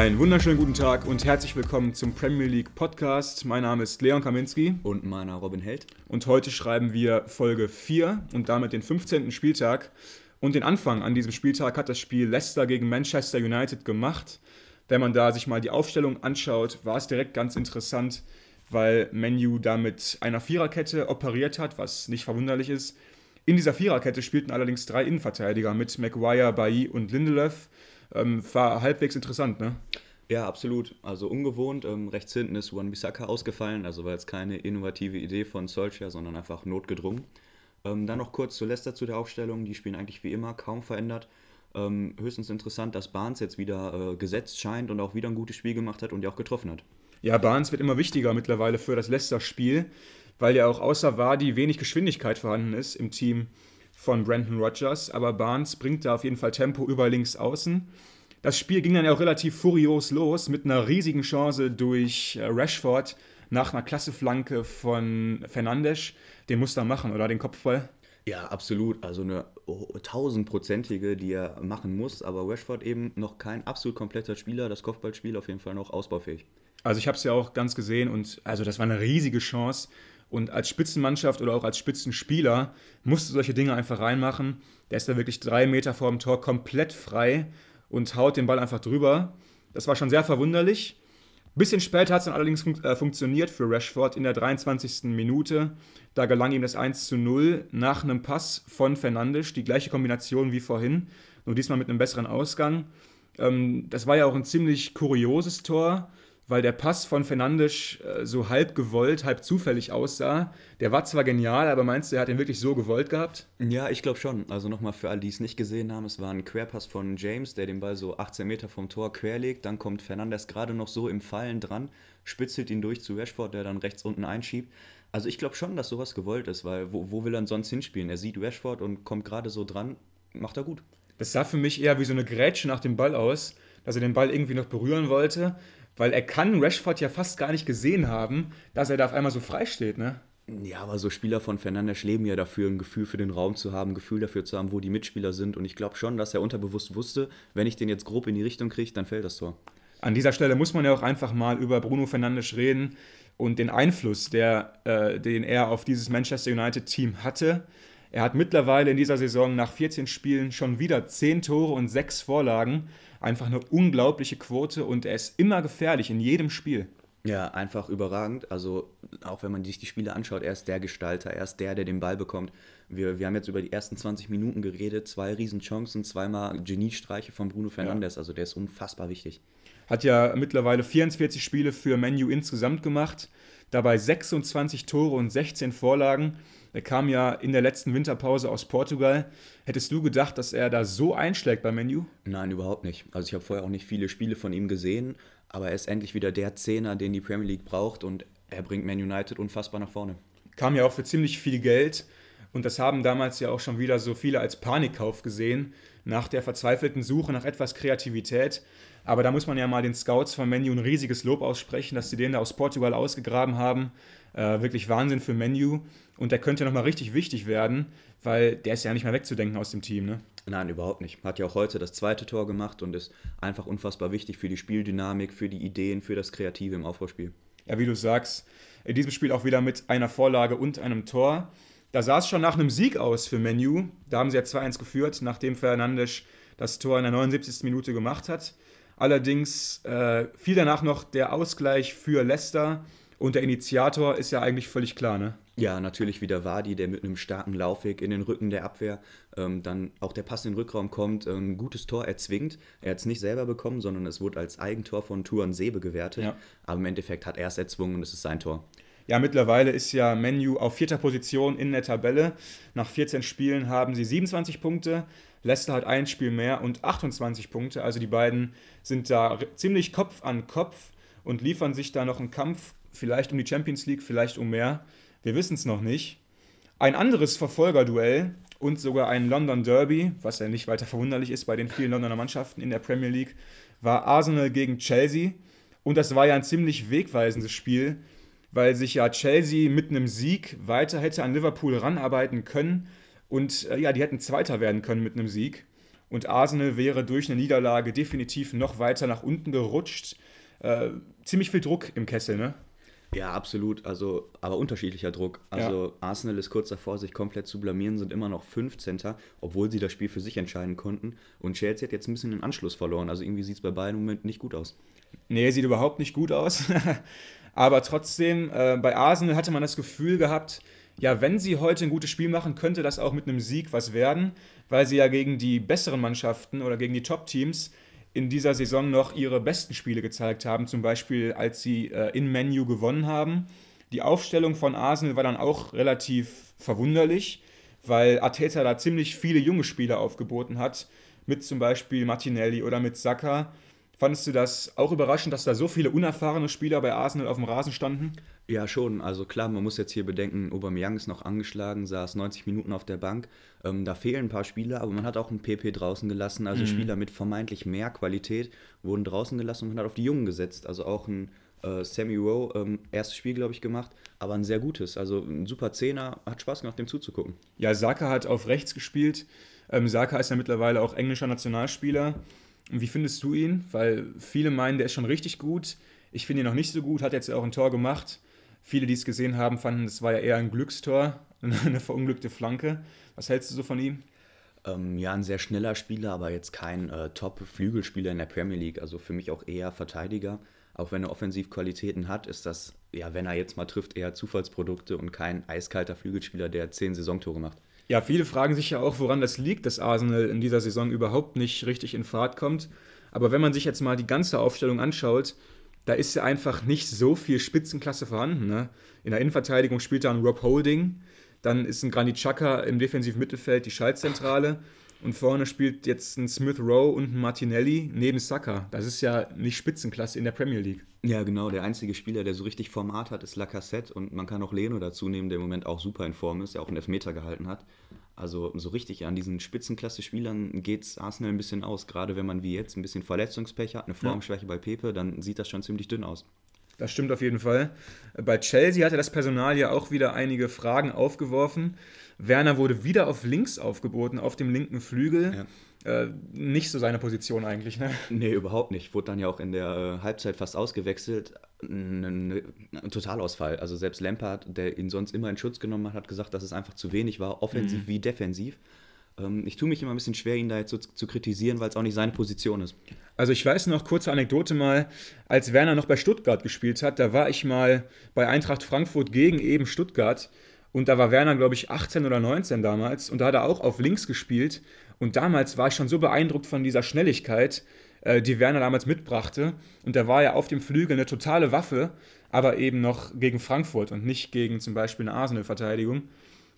Einen wunderschönen guten Tag und herzlich willkommen zum Premier League Podcast. Mein Name ist Leon Kaminski. Und meiner Robin Held. Und heute schreiben wir Folge 4 und damit den 15. Spieltag. Und den Anfang an diesem Spieltag hat das Spiel Leicester gegen Manchester United gemacht. Wenn man da sich mal die Aufstellung anschaut, war es direkt ganz interessant, weil Menu da mit einer Viererkette operiert hat, was nicht verwunderlich ist. In dieser Viererkette spielten allerdings drei Innenverteidiger mit Maguire, Bailly und Lindelöf. Ähm, war halbwegs interessant, ne? Ja, absolut. Also ungewohnt. Ähm, rechts hinten ist Juan Bissaka ausgefallen, also war jetzt keine innovative Idee von Solskjaer, sondern einfach notgedrungen. Ähm, dann noch kurz zu Leicester zu der Aufstellung. Die spielen eigentlich wie immer, kaum verändert. Ähm, höchstens interessant, dass Barnes jetzt wieder äh, gesetzt scheint und auch wieder ein gutes Spiel gemacht hat und ja auch getroffen hat. Ja, Barnes wird immer wichtiger mittlerweile für das Leicester-Spiel, weil ja auch außer Wadi wenig Geschwindigkeit vorhanden ist im Team von Brandon Rogers. Aber Barnes bringt da auf jeden Fall Tempo über links außen. Das Spiel ging dann ja auch relativ furios los mit einer riesigen Chance durch äh, Rashford nach einer klasse Flanke von Fernandes. Den muss er machen, oder? Den Kopfball. Ja, absolut. Also eine tausendprozentige, die er machen muss. Aber Rashford eben noch kein absolut kompletter Spieler. Das Kopfballspiel auf jeden Fall noch ausbaufähig. Also ich habe es ja auch ganz gesehen und also das war eine riesige Chance. Und als Spitzenmannschaft oder auch als Spitzenspieler musst du solche Dinge einfach reinmachen. Der ist da wirklich drei Meter vor dem Tor komplett frei und haut den Ball einfach drüber. Das war schon sehr verwunderlich. Bisschen später hat es dann allerdings fun äh, funktioniert für Rashford in der 23. Minute. Da gelang ihm das 1 zu 0 nach einem Pass von Fernandes. Die gleiche Kombination wie vorhin, nur diesmal mit einem besseren Ausgang. Ähm, das war ja auch ein ziemlich kurioses Tor weil der Pass von Fernandes äh, so halb gewollt, halb zufällig aussah. Der war zwar genial, aber meinst du, er hat ihn wirklich so gewollt gehabt? Ja, ich glaube schon. Also nochmal für alle, die es nicht gesehen haben, es war ein Querpass von James, der den Ball so 18 Meter vom Tor querlegt. Dann kommt Fernandes gerade noch so im Fallen dran, spitzelt ihn durch zu Rashford, der dann rechts unten einschiebt. Also ich glaube schon, dass sowas gewollt ist, weil wo, wo will er sonst hinspielen? Er sieht Rashford und kommt gerade so dran, macht er gut. Das sah für mich eher wie so eine Grätsche nach dem Ball aus, dass er den Ball irgendwie noch berühren wollte weil er kann Rashford ja fast gar nicht gesehen haben, dass er da auf einmal so frei steht, ne? Ja, aber so Spieler von Fernandes leben ja dafür, ein Gefühl für den Raum zu haben, ein Gefühl dafür zu haben, wo die Mitspieler sind. Und ich glaube schon, dass er unterbewusst wusste, wenn ich den jetzt grob in die Richtung kriege, dann fällt das Tor. An dieser Stelle muss man ja auch einfach mal über Bruno Fernandes reden und den Einfluss, der, äh, den er auf dieses Manchester United-Team hatte. Er hat mittlerweile in dieser Saison nach 14 Spielen schon wieder 10 Tore und 6 Vorlagen einfach eine unglaubliche Quote und er ist immer gefährlich in jedem Spiel. Ja, einfach überragend. Also auch wenn man sich die Spiele anschaut, er ist der Gestalter, er ist der, der den Ball bekommt. Wir, wir haben jetzt über die ersten 20 Minuten geredet, zwei Riesenchancen, zweimal Geniestreiche von Bruno Fernandes. Ja. Also der ist unfassbar wichtig. Hat ja mittlerweile 44 Spiele für Menu insgesamt gemacht, dabei 26 Tore und 16 Vorlagen. Er kam ja in der letzten Winterpause aus Portugal. Hättest du gedacht, dass er da so einschlägt beim Menu? Nein, überhaupt nicht. Also ich habe vorher auch nicht viele Spiele von ihm gesehen, aber er ist endlich wieder der Zehner, den die Premier League braucht und er bringt Man United unfassbar nach vorne. Kam ja auch für ziemlich viel Geld und das haben damals ja auch schon wieder so viele als Panikkauf gesehen, nach der verzweifelten Suche nach etwas Kreativität. Aber da muss man ja mal den Scouts von Menu ein riesiges Lob aussprechen, dass sie den da aus Portugal ausgegraben haben. Äh, wirklich Wahnsinn für Menu. Und der könnte nochmal richtig wichtig werden, weil der ist ja nicht mehr wegzudenken aus dem Team. Ne? Nein, überhaupt nicht. Hat ja auch heute das zweite Tor gemacht und ist einfach unfassbar wichtig für die Spieldynamik, für die Ideen, für das Kreative im Aufbauspiel. Ja, wie du sagst, in diesem Spiel auch wieder mit einer Vorlage und einem Tor. Da sah es schon nach einem Sieg aus für Menu. Da haben sie ja 2-1 geführt, nachdem Fernandes das Tor in der 79. Minute gemacht hat. Allerdings äh, fiel danach noch der Ausgleich für Leicester und der Initiator ist ja eigentlich völlig klar, ne? Ja, natürlich wieder Wadi, der mit einem starken Laufweg in den Rücken der Abwehr ähm, dann auch der Pass in den Rückraum kommt, ein gutes Tor erzwingt. Er hat es nicht selber bekommen, sondern es wurde als Eigentor von Tuan Sebe gewertet. Ja. Aber im Endeffekt hat er es erzwungen und es ist sein Tor. Ja, mittlerweile ist ja Menu auf vierter Position in der Tabelle. Nach 14 Spielen haben sie 27 Punkte. Leicester hat ein Spiel mehr und 28 Punkte. Also die beiden sind da ziemlich Kopf an Kopf und liefern sich da noch einen Kampf vielleicht um die Champions League, vielleicht um mehr. Wir wissen es noch nicht. Ein anderes Verfolgerduell und sogar ein London Derby, was ja nicht weiter verwunderlich ist bei den vielen Londoner Mannschaften in der Premier League, war Arsenal gegen Chelsea. Und das war ja ein ziemlich wegweisendes Spiel, weil sich ja Chelsea mit einem Sieg weiter hätte an Liverpool ranarbeiten können. Und äh, ja, die hätten Zweiter werden können mit einem Sieg. und Arsenal wäre durch eine Niederlage definitiv noch weiter nach unten gerutscht. Äh, ziemlich viel Druck im Kessel, ne? Ja, absolut. Also, aber unterschiedlicher Druck. Also ja. Arsenal ist kurz davor, sich komplett zu blamieren, sind immer noch 15. obwohl sie das Spiel für sich entscheiden konnten. Und Chelsea hat jetzt ein bisschen den Anschluss verloren. Also irgendwie sieht es bei beiden im Moment nicht gut aus. Nee, sieht überhaupt nicht gut aus. aber trotzdem, äh, bei Arsenal hatte man das Gefühl gehabt, ja, wenn sie heute ein gutes Spiel machen, könnte das auch mit einem Sieg was werden, weil sie ja gegen die besseren Mannschaften oder gegen die Top-Teams in dieser Saison noch ihre besten Spiele gezeigt haben, zum Beispiel als sie äh, in Menu gewonnen haben. Die Aufstellung von Arsenal war dann auch relativ verwunderlich, weil Arteta da ziemlich viele junge Spieler aufgeboten hat, mit zum Beispiel Martinelli oder mit Saka. Fandest du das auch überraschend, dass da so viele unerfahrene Spieler bei Arsenal auf dem Rasen standen? Ja, schon. Also klar, man muss jetzt hier bedenken, Aubameyang ist noch angeschlagen, saß 90 Minuten auf der Bank. Ähm, da fehlen ein paar Spieler, aber man hat auch einen PP draußen gelassen. Also mhm. Spieler mit vermeintlich mehr Qualität wurden draußen gelassen und man hat auf die Jungen gesetzt. Also auch ein äh, Sammy Rowe, ähm, erstes Spiel, glaube ich, gemacht, aber ein sehr gutes. Also ein super Zehner, hat Spaß gemacht, dem zuzugucken. Ja, Saka hat auf rechts gespielt. Ähm, Saka ist ja mittlerweile auch englischer Nationalspieler. Wie findest du ihn? Weil viele meinen, der ist schon richtig gut. Ich finde ihn noch nicht so gut, hat jetzt auch ein Tor gemacht. Viele, die es gesehen haben, fanden, es war ja eher ein Glückstor, eine verunglückte Flanke. Was hältst du so von ihm? Ähm, ja, ein sehr schneller Spieler, aber jetzt kein äh, Top-Flügelspieler in der Premier League. Also für mich auch eher Verteidiger. Auch wenn er Offensivqualitäten hat, ist das, ja, wenn er jetzt mal trifft, eher Zufallsprodukte und kein eiskalter Flügelspieler, der zehn Saisontore macht. Ja, viele fragen sich ja auch, woran das liegt, dass Arsenal in dieser Saison überhaupt nicht richtig in Fahrt kommt. Aber wenn man sich jetzt mal die ganze Aufstellung anschaut, da ist ja einfach nicht so viel Spitzenklasse vorhanden. Ne? In der Innenverteidigung spielt da ein Rob Holding, dann ist ein Granit Xhaka im defensiven Mittelfeld die Schaltzentrale und vorne spielt jetzt ein Smith Rowe und ein Martinelli neben Saka. Das ist ja nicht Spitzenklasse in der Premier League. Ja, genau. Der einzige Spieler, der so richtig Format hat, ist Lacassette und man kann auch Leno dazu nehmen, der im Moment auch super in Form ist, der auch einen Elfmeter gehalten hat. Also so richtig an diesen Spitzenklasse-Spielern geht es Arsenal ein bisschen aus. Gerade wenn man wie jetzt ein bisschen Verletzungspech hat, eine Formschwäche ja. bei Pepe, dann sieht das schon ziemlich dünn aus. Das stimmt auf jeden Fall. Bei Chelsea hatte das Personal ja auch wieder einige Fragen aufgeworfen. Werner wurde wieder auf links aufgeboten, auf dem linken Flügel. Ja. Äh, nicht so seine Position eigentlich, ne? Nee, überhaupt nicht. Wurde dann ja auch in der äh, Halbzeit fast ausgewechselt. Ein, ein Totalausfall. Also selbst Lampard, der ihn sonst immer in Schutz genommen hat, hat gesagt, dass es einfach zu wenig war, offensiv mhm. wie defensiv. Ähm, ich tue mich immer ein bisschen schwer, ihn da jetzt so zu kritisieren, weil es auch nicht seine Position ist. Also ich weiß noch, kurze Anekdote mal, als Werner noch bei Stuttgart gespielt hat, da war ich mal bei Eintracht Frankfurt gegen eben Stuttgart und da war Werner, glaube ich, 18 oder 19 damals und da hat er auch auf links gespielt und damals war ich schon so beeindruckt von dieser Schnelligkeit, äh, die Werner damals mitbrachte. Und da war ja auf dem Flügel eine totale Waffe, aber eben noch gegen Frankfurt und nicht gegen zum Beispiel eine Arsenal-Verteidigung.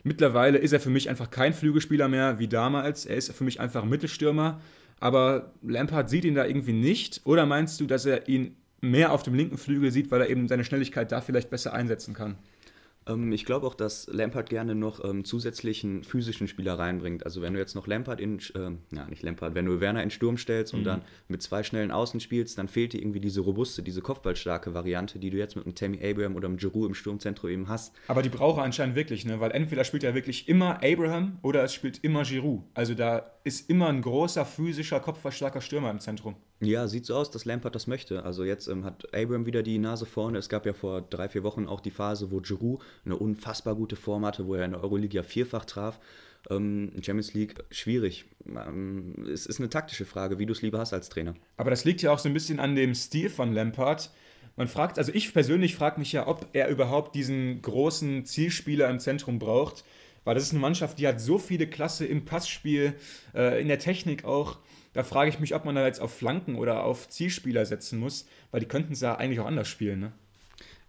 Mittlerweile ist er für mich einfach kein Flügelspieler mehr wie damals. Er ist für mich einfach ein Mittelstürmer. Aber Lampard sieht ihn da irgendwie nicht. Oder meinst du, dass er ihn mehr auf dem linken Flügel sieht, weil er eben seine Schnelligkeit da vielleicht besser einsetzen kann? Ähm, ich glaube auch, dass Lampard gerne noch ähm, zusätzlichen physischen Spieler reinbringt. Also wenn du jetzt noch Lampard in, äh, ja nicht Lampard, wenn du Werner in Sturm stellst mhm. und dann mit zwei schnellen Außen spielst, dann fehlt dir irgendwie diese robuste, diese kopfballstarke Variante, die du jetzt mit einem Tammy Abraham oder einem Giroud im Sturmzentrum eben hast. Aber die braucht er anscheinend wirklich, ne? weil entweder spielt er wirklich immer Abraham oder es spielt immer Giroud. Also da ist immer ein großer physischer, kopfballstarker Stürmer im Zentrum. Ja, sieht so aus, dass Lampard das möchte. Also jetzt ähm, hat Abraham wieder die Nase vorne. Es gab ja vor drei, vier Wochen auch die Phase, wo Giroud eine unfassbar gute Form hatte, wo er in der Euroleague ja vierfach traf. Ähm, Champions League schwierig. Ähm, es ist eine taktische Frage, wie du es lieber hast als Trainer. Aber das liegt ja auch so ein bisschen an dem Stil von Lampard. Man fragt, also ich persönlich frage mich ja, ob er überhaupt diesen großen Zielspieler im Zentrum braucht. Weil das ist eine Mannschaft, die hat so viele Klasse im Passspiel, äh, in der Technik auch. Da frage ich mich, ob man da jetzt auf Flanken oder auf Zielspieler setzen muss, weil die könnten es ja eigentlich auch anders spielen, ne?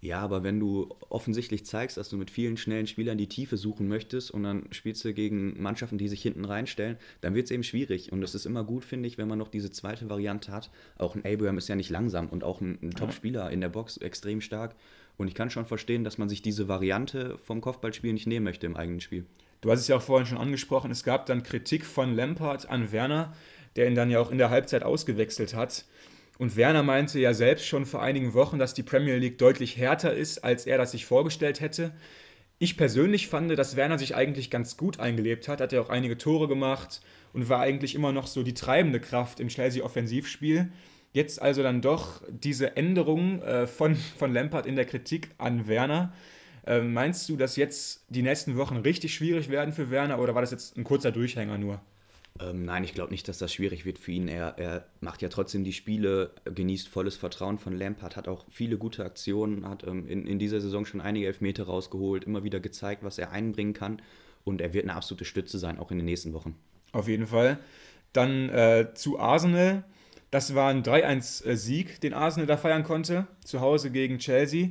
Ja, aber wenn du offensichtlich zeigst, dass du mit vielen schnellen Spielern die Tiefe suchen möchtest und dann spielst du gegen Mannschaften, die sich hinten reinstellen, dann wird es eben schwierig. Und es ist immer gut, finde ich, wenn man noch diese zweite Variante hat. Auch ein Abraham ist ja nicht langsam und auch ein, ein Top-Spieler in der Box extrem stark. Und ich kann schon verstehen, dass man sich diese Variante vom Kopfballspiel nicht nehmen möchte im eigenen Spiel. Du hast es ja auch vorhin schon angesprochen, es gab dann Kritik von Lampard an Werner, der ihn dann ja auch in der Halbzeit ausgewechselt hat. Und Werner meinte ja selbst schon vor einigen Wochen, dass die Premier League deutlich härter ist, als er das sich vorgestellt hätte. Ich persönlich fand, dass Werner sich eigentlich ganz gut eingelebt hat. Hat ja auch einige Tore gemacht und war eigentlich immer noch so die treibende Kraft im Chelsea-Offensivspiel. Jetzt also dann doch diese Änderung äh, von, von Lampard in der Kritik an Werner. Äh, meinst du, dass jetzt die nächsten Wochen richtig schwierig werden für Werner oder war das jetzt ein kurzer Durchhänger nur? Ähm, nein, ich glaube nicht, dass das schwierig wird für ihn. Er, er macht ja trotzdem die Spiele, genießt volles Vertrauen von Lampard, hat auch viele gute Aktionen, hat ähm, in, in dieser Saison schon einige Elfmeter rausgeholt, immer wieder gezeigt, was er einbringen kann. Und er wird eine absolute Stütze sein, auch in den nächsten Wochen. Auf jeden Fall. Dann äh, zu Arsenal. Das war ein 3-1-Sieg, den Arsenal da feiern konnte, zu Hause gegen Chelsea.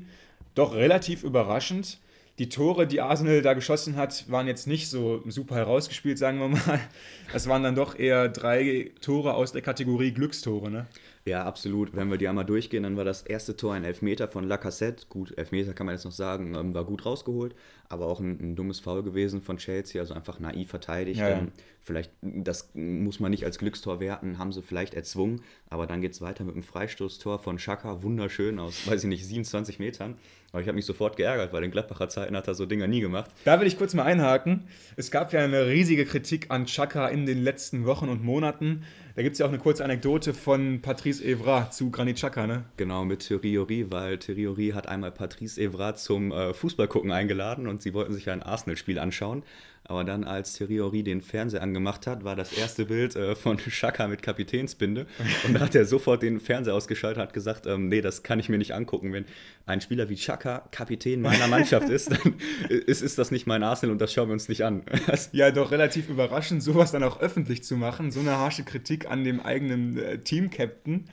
Doch relativ überraschend die Tore, die Arsenal da geschossen hat, waren jetzt nicht so super herausgespielt, sagen wir mal. Das waren dann doch eher drei Tore aus der Kategorie Glückstore, ne? Ja, absolut. Wenn wir die einmal durchgehen, dann war das erste Tor ein Elfmeter von Lacassette. Gut, Elfmeter kann man jetzt noch sagen, ähm, war gut rausgeholt, aber auch ein, ein dummes Foul gewesen von Chelsea, also einfach naiv verteidigt. Ja, ja. Ähm, vielleicht, das muss man nicht als Glückstor werten, haben sie vielleicht erzwungen, aber dann geht es weiter mit einem Freistoßtor von Schaka, wunderschön aus, weiß ich nicht, 27 Metern. Aber ich habe mich sofort geärgert, weil in Gladbacher Zeiten hat er so Dinger nie gemacht. Da will ich kurz mal einhaken. Es gab ja eine riesige Kritik an Chaka in den letzten Wochen und Monaten. Da gibt es ja auch eine kurze Anekdote von Patrice Evra zu Granit Xhaka, ne? Genau, mit Thierry weil Thierry hat einmal Patrice Evra zum äh, Fußballgucken eingeladen und sie wollten sich ein Arsenal-Spiel anschauen. Aber dann, als Thierry den Fernseher angemacht hat, war das erste Bild äh, von Schaka mit Kapitänsbinde. Und da hat er sofort den Fernseher ausgeschaltet und hat gesagt, ähm, nee, das kann ich mir nicht angucken. Wenn ein Spieler wie Schaka Kapitän meiner Mannschaft ist, dann ist, ist das nicht mein Arsenal und das schauen wir uns nicht an. ja, doch relativ überraschend, sowas dann auch öffentlich zu machen. So eine harsche Kritik an dem eigenen äh, Team-Captain.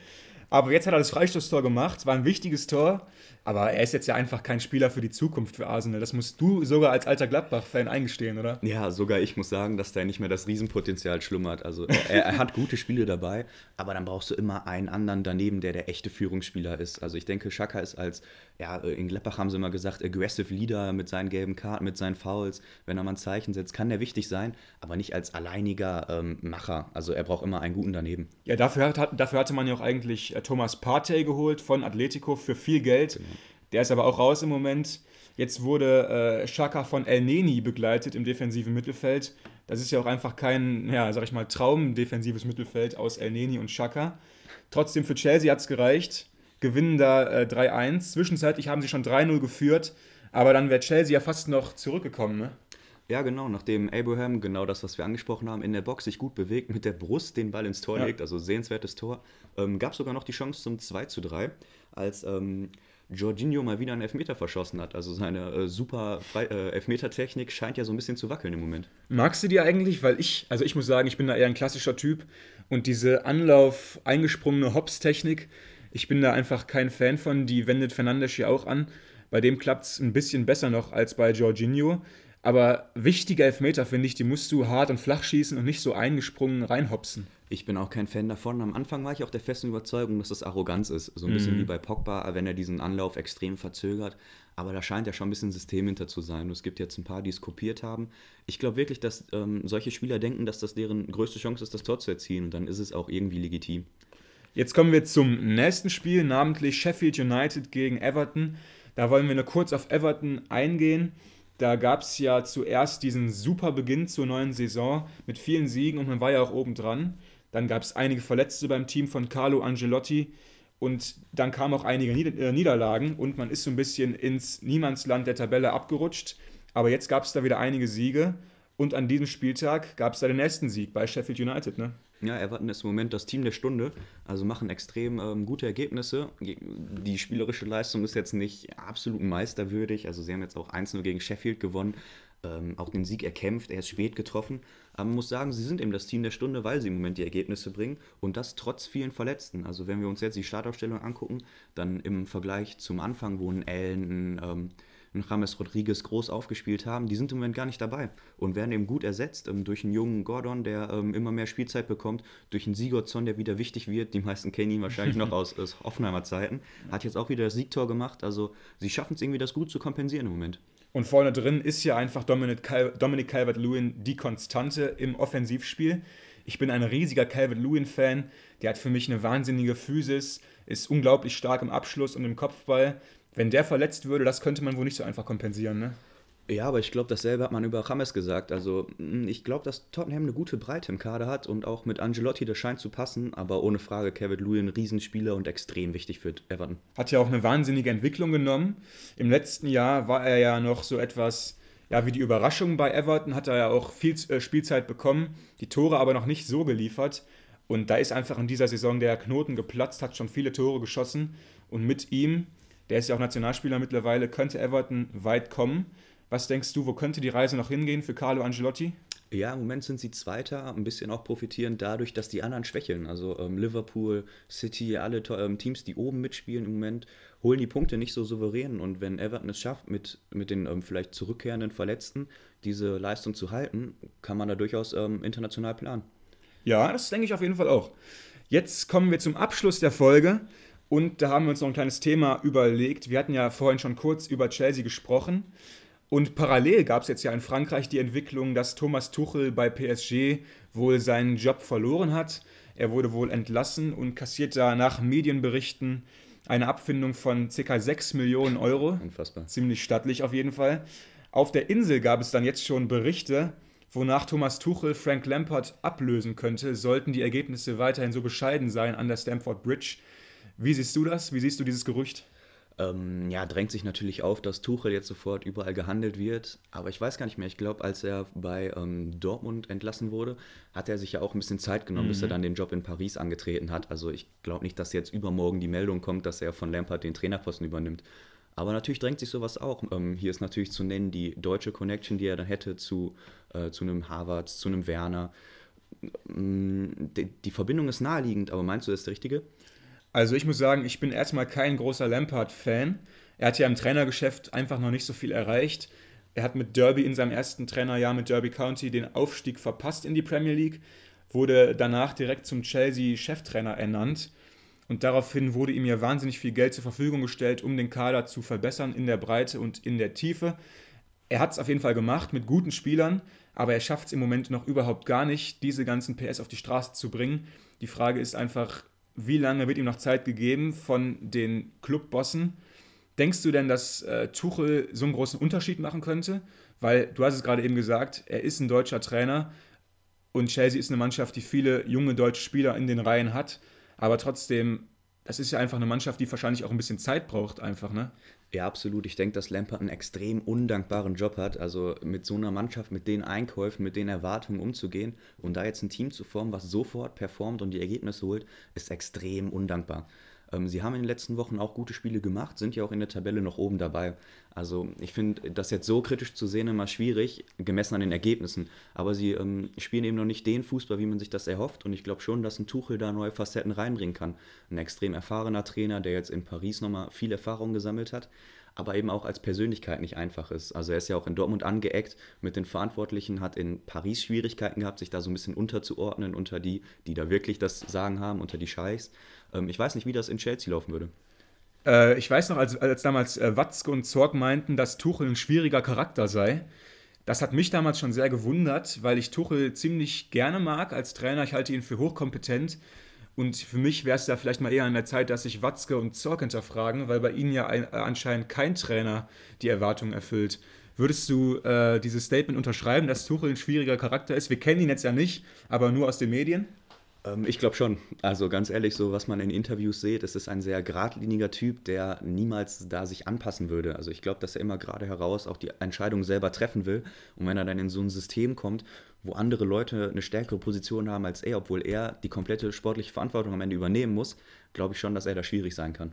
Aber jetzt hat er das Freistoßtor gemacht, war ein wichtiges Tor. Aber er ist jetzt ja einfach kein Spieler für die Zukunft für Arsenal. Das musst du sogar als alter Gladbach-Fan eingestehen, oder? Ja, sogar ich muss sagen, dass da nicht mehr das Riesenpotenzial schlummert. Also er, er, hat gute Spiele dabei, aber dann brauchst du immer einen anderen daneben, der der echte Führungsspieler ist. Also ich denke, Schaka ist als, ja, in Gladbach haben sie immer gesagt, aggressive Leader mit seinen gelben Karten, mit seinen Fouls. Wenn er mal ein Zeichen setzt, kann der wichtig sein, aber nicht als alleiniger ähm, Macher. Also er braucht immer einen guten daneben. Ja, dafür, hat, dafür hatte man ja auch eigentlich äh, Thomas Partey geholt von Atletico für viel Geld. Genau. Der ist aber auch raus im Moment. Jetzt wurde äh, Shaka von El Neni begleitet im defensiven Mittelfeld. Das ist ja auch einfach kein, ja, sag ich mal, traumdefensives Mittelfeld aus El Neni und Shaka. Trotzdem für Chelsea hat es gereicht. Gewinnen da äh, 3-1. Zwischenzeitlich haben sie schon 3-0 geführt. Aber dann wäre Chelsea ja fast noch zurückgekommen, ne? Ja, genau, nachdem Abraham, genau das, was wir angesprochen haben, in der Box sich gut bewegt, mit der Brust den Ball ins Tor ja. legt, also sehenswertes Tor, ähm, gab es sogar noch die Chance zum 2 zu 3, als ähm, Jorginho mal wieder einen Elfmeter verschossen hat. Also seine äh, super Fre äh, Elfmeter-Technik scheint ja so ein bisschen zu wackeln im Moment. Magst du die eigentlich? Weil ich, also ich muss sagen, ich bin da eher ein klassischer Typ und diese Anlauf eingesprungene Hops-Technik, ich bin da einfach kein Fan von. Die wendet Fernandes hier auch an. Bei dem klappt es ein bisschen besser noch als bei Jorginho. Aber wichtige Elfmeter, finde ich, die musst du hart und flach schießen und nicht so eingesprungen reinhopsen. Ich bin auch kein Fan davon. Am Anfang war ich auch der festen Überzeugung, dass das Arroganz ist. So ein bisschen mhm. wie bei Pogba, wenn er diesen Anlauf extrem verzögert. Aber da scheint ja schon ein bisschen System hinter zu sein. Und es gibt jetzt ein paar, die es kopiert haben. Ich glaube wirklich, dass ähm, solche Spieler denken, dass das deren größte Chance ist, das Tor zu erzielen. Und dann ist es auch irgendwie legitim. Jetzt kommen wir zum nächsten Spiel, namentlich Sheffield United gegen Everton. Da wollen wir nur kurz auf Everton eingehen. Da gab es ja zuerst diesen super Beginn zur neuen Saison mit vielen Siegen und man war ja auch oben dran. Dann gab es einige Verletzte beim Team von Carlo Angelotti und dann kamen auch einige äh, Niederlagen und man ist so ein bisschen ins Niemandsland der Tabelle abgerutscht. Aber jetzt gab es da wieder einige Siege und an diesem Spieltag gab es da den nächsten Sieg bei Sheffield United. Ne? Ja, Everton ist im Moment das Team der Stunde, also machen extrem ähm, gute Ergebnisse. Die spielerische Leistung ist jetzt nicht absolut meisterwürdig, also sie haben jetzt auch 1-0 gegen Sheffield gewonnen, ähm, auch den Sieg erkämpft, er ist spät getroffen, aber man muss sagen, sie sind eben das Team der Stunde, weil sie im Moment die Ergebnisse bringen und das trotz vielen Verletzten. Also wenn wir uns jetzt die Startaufstellung angucken, dann im Vergleich zum Anfang, wo ein Allen, ein, ähm, ein James Rodriguez groß aufgespielt haben, die sind im Moment gar nicht dabei und werden eben gut ersetzt ähm, durch einen jungen Gordon, der ähm, immer mehr Spielzeit bekommt, durch einen Sigurdsson, der wieder wichtig wird. Die meisten kennen ihn wahrscheinlich noch aus, aus Hoffenheimer Zeiten. Hat jetzt auch wieder das Siegtor gemacht. Also sie schaffen es irgendwie, das gut zu kompensieren im Moment. Und vorne drin ist ja einfach Dominic, Cal Dominic Calvert-Lewin die Konstante im Offensivspiel. Ich bin ein riesiger Calvert-Lewin-Fan. Der hat für mich eine wahnsinnige Physis, ist unglaublich stark im Abschluss und im Kopfball wenn der verletzt würde, das könnte man wohl nicht so einfach kompensieren, ne? Ja, aber ich glaube, dasselbe hat man über James gesagt. Also mm, ich glaube, dass Tottenham eine gute Breite im Kader hat und auch mit Angelotti, das scheint zu passen. Aber ohne Frage, Kevin Louis ein Riesenspieler und extrem wichtig für Everton. Hat ja auch eine wahnsinnige Entwicklung genommen. Im letzten Jahr war er ja noch so etwas, ja, wie die Überraschung bei Everton, hat er ja auch viel äh, Spielzeit bekommen, die Tore aber noch nicht so geliefert. Und da ist einfach in dieser Saison der Knoten geplatzt, hat schon viele Tore geschossen. Und mit ihm, der ist ja auch Nationalspieler mittlerweile, könnte Everton weit kommen. Was denkst du, wo könnte die Reise noch hingehen für Carlo Angelotti? Ja, im Moment sind sie Zweiter, ein bisschen auch profitieren dadurch, dass die anderen schwächeln. Also ähm, Liverpool, City, alle ähm, Teams, die oben mitspielen im Moment, holen die Punkte nicht so souverän. Und wenn Everton es schafft, mit, mit den ähm, vielleicht zurückkehrenden Verletzten diese Leistung zu halten, kann man da durchaus ähm, international planen. Ja, das denke ich auf jeden Fall auch. Jetzt kommen wir zum Abschluss der Folge. Und da haben wir uns noch ein kleines Thema überlegt. Wir hatten ja vorhin schon kurz über Chelsea gesprochen. Und parallel gab es jetzt ja in Frankreich die Entwicklung, dass Thomas Tuchel bei PSG wohl seinen Job verloren hat. Er wurde wohl entlassen und kassiert da nach Medienberichten eine Abfindung von ca. 6 Millionen Euro. Unfassbar. Ziemlich stattlich auf jeden Fall. Auf der Insel gab es dann jetzt schon Berichte, wonach Thomas Tuchel Frank Lampard ablösen könnte, sollten die Ergebnisse weiterhin so bescheiden sein an der Stamford Bridge. Wie siehst du das? Wie siehst du dieses Gerücht? Ähm, ja, drängt sich natürlich auf, dass Tuchel jetzt sofort überall gehandelt wird. Aber ich weiß gar nicht mehr. Ich glaube, als er bei ähm, Dortmund entlassen wurde, hat er sich ja auch ein bisschen Zeit genommen, mhm. bis er mhm. dann den Job in Paris angetreten hat. Also ich glaube nicht, dass jetzt übermorgen die Meldung kommt, dass er von Lampard den Trainerposten übernimmt. Aber natürlich drängt sich sowas auch. Ähm, hier ist natürlich zu nennen die deutsche Connection, die er dann hätte zu, äh, zu einem Harvard, zu einem Werner. Ähm, die, die Verbindung ist naheliegend, aber meinst du, das ist der richtige? Also ich muss sagen, ich bin erstmal kein großer Lampard-Fan. Er hat ja im Trainergeschäft einfach noch nicht so viel erreicht. Er hat mit Derby in seinem ersten Trainerjahr mit Derby County den Aufstieg verpasst in die Premier League, wurde danach direkt zum Chelsea-Cheftrainer ernannt. Und daraufhin wurde ihm ja wahnsinnig viel Geld zur Verfügung gestellt, um den Kader zu verbessern in der Breite und in der Tiefe. Er hat es auf jeden Fall gemacht mit guten Spielern, aber er schafft es im Moment noch überhaupt gar nicht, diese ganzen PS auf die Straße zu bringen. Die Frage ist einfach, wie lange wird ihm noch Zeit gegeben von den Clubbossen? Denkst du denn, dass äh, Tuchel so einen großen Unterschied machen könnte? Weil du hast es gerade eben gesagt, er ist ein deutscher Trainer und Chelsea ist eine Mannschaft, die viele junge deutsche Spieler in den Reihen hat. Aber trotzdem, das ist ja einfach eine Mannschaft, die wahrscheinlich auch ein bisschen Zeit braucht, einfach, ne? Ja, absolut. Ich denke, dass Lampard einen extrem undankbaren Job hat. Also mit so einer Mannschaft, mit den Einkäufen, mit den Erwartungen umzugehen und da jetzt ein Team zu formen, was sofort performt und die Ergebnisse holt, ist extrem undankbar. Ähm, sie haben in den letzten Wochen auch gute Spiele gemacht, sind ja auch in der Tabelle noch oben dabei. Also ich finde das jetzt so kritisch zu sehen immer schwierig, gemessen an den Ergebnissen. Aber sie ähm, spielen eben noch nicht den Fußball, wie man sich das erhofft. Und ich glaube schon, dass ein Tuchel da neue Facetten reinbringen kann. Ein extrem erfahrener Trainer, der jetzt in Paris nochmal viel Erfahrung gesammelt hat aber eben auch als Persönlichkeit nicht einfach ist. Also er ist ja auch in Dortmund angeeckt mit den Verantwortlichen, hat in Paris Schwierigkeiten gehabt, sich da so ein bisschen unterzuordnen unter die, die da wirklich das Sagen haben, unter die Scheichs. Ähm, ich weiß nicht, wie das in Chelsea laufen würde. Äh, ich weiß noch, als, als damals äh, Watzke und Zorg meinten, dass Tuchel ein schwieriger Charakter sei. Das hat mich damals schon sehr gewundert, weil ich Tuchel ziemlich gerne mag als Trainer. Ich halte ihn für hochkompetent. Und für mich wäre es da vielleicht mal eher an der Zeit, dass sich Watzke und Zorg hinterfragen, weil bei ihnen ja ein, äh, anscheinend kein Trainer die Erwartungen erfüllt. Würdest du äh, dieses Statement unterschreiben, dass Tuchel ein schwieriger Charakter ist? Wir kennen ihn jetzt ja nicht, aber nur aus den Medien? Ähm, ich glaube schon. Also ganz ehrlich, so was man in Interviews sieht, es ist ein sehr geradliniger Typ, der niemals da sich anpassen würde. Also ich glaube, dass er immer gerade heraus auch die Entscheidung selber treffen will. Und wenn er dann in so ein System kommt, wo andere Leute eine stärkere Position haben als er, obwohl er die komplette sportliche Verantwortung am Ende übernehmen muss, glaube ich schon, dass er da schwierig sein kann.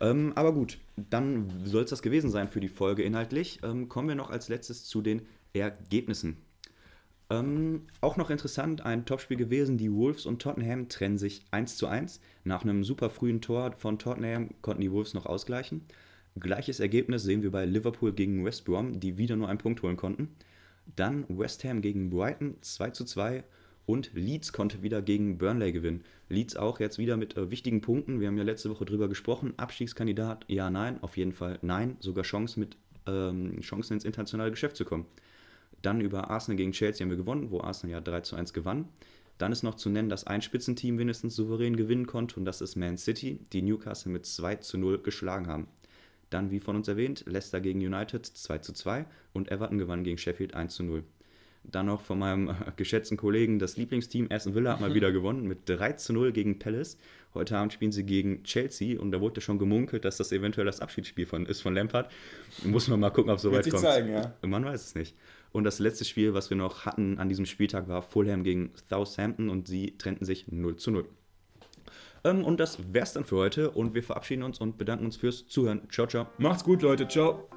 Ähm, aber gut, dann soll es das gewesen sein für die Folge inhaltlich. Ähm, kommen wir noch als letztes zu den Ergebnissen. Ähm, auch noch interessant, ein Topspiel gewesen. Die Wolves und Tottenham trennen sich 1 zu 1. Nach einem super frühen Tor von Tottenham konnten die Wolves noch ausgleichen. Gleiches Ergebnis sehen wir bei Liverpool gegen West Brom, die wieder nur einen Punkt holen konnten. Dann West Ham gegen Brighton 2 zu 2 und Leeds konnte wieder gegen Burnley gewinnen. Leeds auch jetzt wieder mit äh, wichtigen Punkten. Wir haben ja letzte Woche drüber gesprochen. Abstiegskandidat, ja, nein, auf jeden Fall nein. Sogar Chance mit ähm, Chancen ins internationale Geschäft zu kommen. Dann über Arsenal gegen Chelsea haben wir gewonnen, wo Arsenal ja 3 zu 1 gewann. Dann ist noch zu nennen, dass ein Spitzenteam wenigstens souverän gewinnen konnte und das ist Man City, die Newcastle mit 2 zu 0 geschlagen haben. Dann, wie von uns erwähnt, Leicester gegen United 2 zu 2 und Everton gewann gegen Sheffield 1 zu 0. Dann noch von meinem geschätzten Kollegen das Lieblingsteam Aston Villa hat mal wieder gewonnen mit 3 zu 0 gegen Palace. Heute Abend spielen sie gegen Chelsea und da wurde schon gemunkelt, dass das eventuell das Abschiedsspiel von, ist von Lampard. Muss man mal gucken, ob es soweit kommt. Zeigen, ja. Man weiß es nicht. Und das letzte Spiel, was wir noch hatten an diesem Spieltag, war Fulham gegen Southampton und sie trennten sich 0 zu 0. Ähm, und das wär's dann für heute und wir verabschieden uns und bedanken uns fürs Zuhören. Ciao, ciao. Macht's gut, Leute. Ciao.